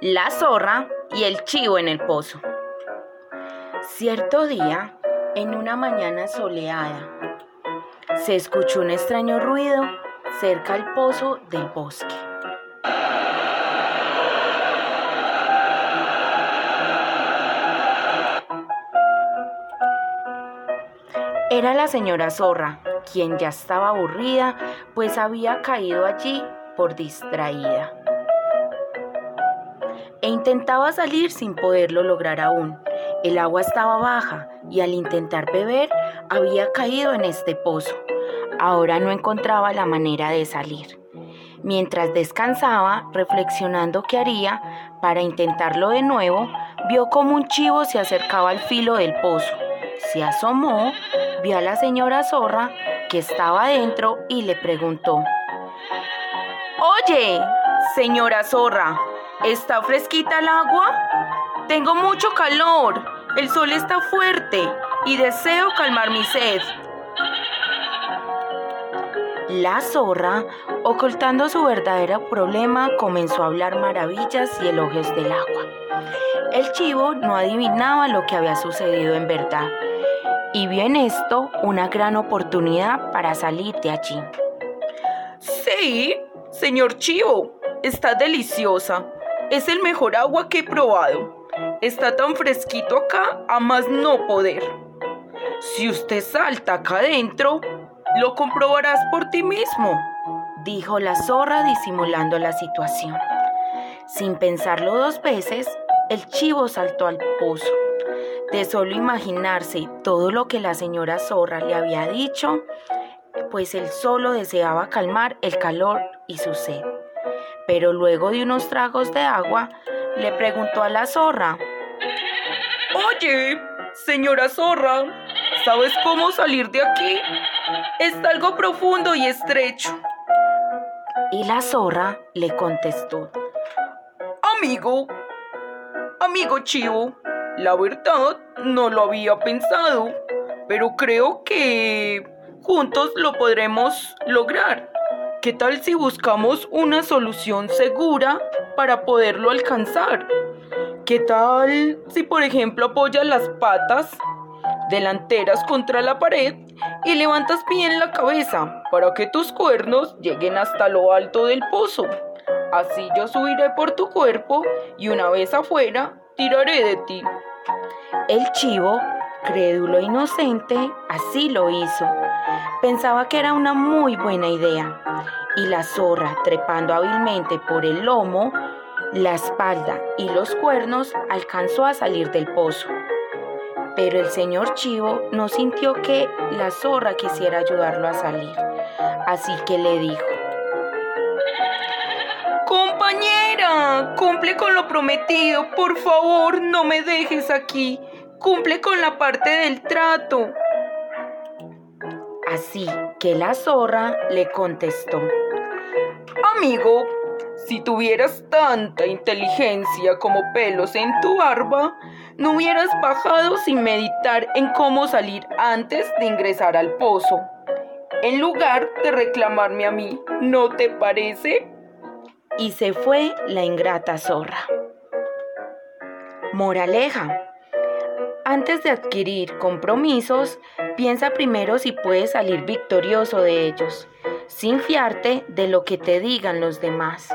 la zorra y el chivo en el pozo. Cierto día, en una mañana soleada, se escuchó un extraño ruido cerca al pozo del bosque. Era la señora zorra, quien ya estaba aburrida, pues había caído allí por distraída e intentaba salir sin poderlo lograr aún. El agua estaba baja y al intentar beber había caído en este pozo. Ahora no encontraba la manera de salir. Mientras descansaba, reflexionando qué haría para intentarlo de nuevo, vio como un chivo se acercaba al filo del pozo. Se asomó, vio a la señora zorra que estaba adentro y le preguntó, Oye, señora zorra, ¿Está fresquita el agua? Tengo mucho calor, el sol está fuerte y deseo calmar mi sed. La zorra, ocultando su verdadero problema, comenzó a hablar maravillas y elogios del agua. El chivo no adivinaba lo que había sucedido en verdad y vio en esto una gran oportunidad para salir de allí. Sí, señor chivo, está deliciosa. Es el mejor agua que he probado. Está tan fresquito acá a más no poder. Si usted salta acá adentro, lo comprobarás por ti mismo, dijo la zorra disimulando la situación. Sin pensarlo dos veces, el chivo saltó al pozo. De solo imaginarse todo lo que la señora zorra le había dicho, pues él solo deseaba calmar el calor y su sed pero luego de unos tragos de agua, le preguntó a la zorra. Oye, señora zorra, ¿sabes cómo salir de aquí? Está algo profundo y estrecho. Y la zorra le contestó. Amigo, amigo chivo, la verdad no lo había pensado, pero creo que juntos lo podremos lograr. ¿Qué tal si buscamos una solución segura para poderlo alcanzar? ¿Qué tal si, por ejemplo, apoyas las patas delanteras contra la pared y levantas bien la cabeza para que tus cuernos lleguen hasta lo alto del pozo? Así yo subiré por tu cuerpo y una vez afuera tiraré de ti. El chivo, crédulo e inocente, así lo hizo. Pensaba que era una muy buena idea y la zorra, trepando hábilmente por el lomo, la espalda y los cuernos, alcanzó a salir del pozo. Pero el señor Chivo no sintió que la zorra quisiera ayudarlo a salir, así que le dijo, Compañera, cumple con lo prometido, por favor, no me dejes aquí, cumple con la parte del trato. Así que la zorra le contestó, Amigo, si tuvieras tanta inteligencia como pelos en tu barba, no hubieras bajado sin meditar en cómo salir antes de ingresar al pozo. En lugar de reclamarme a mí, ¿no te parece? Y se fue la ingrata zorra. Moraleja. Antes de adquirir compromisos, piensa primero si puedes salir victorioso de ellos, sin fiarte de lo que te digan los demás.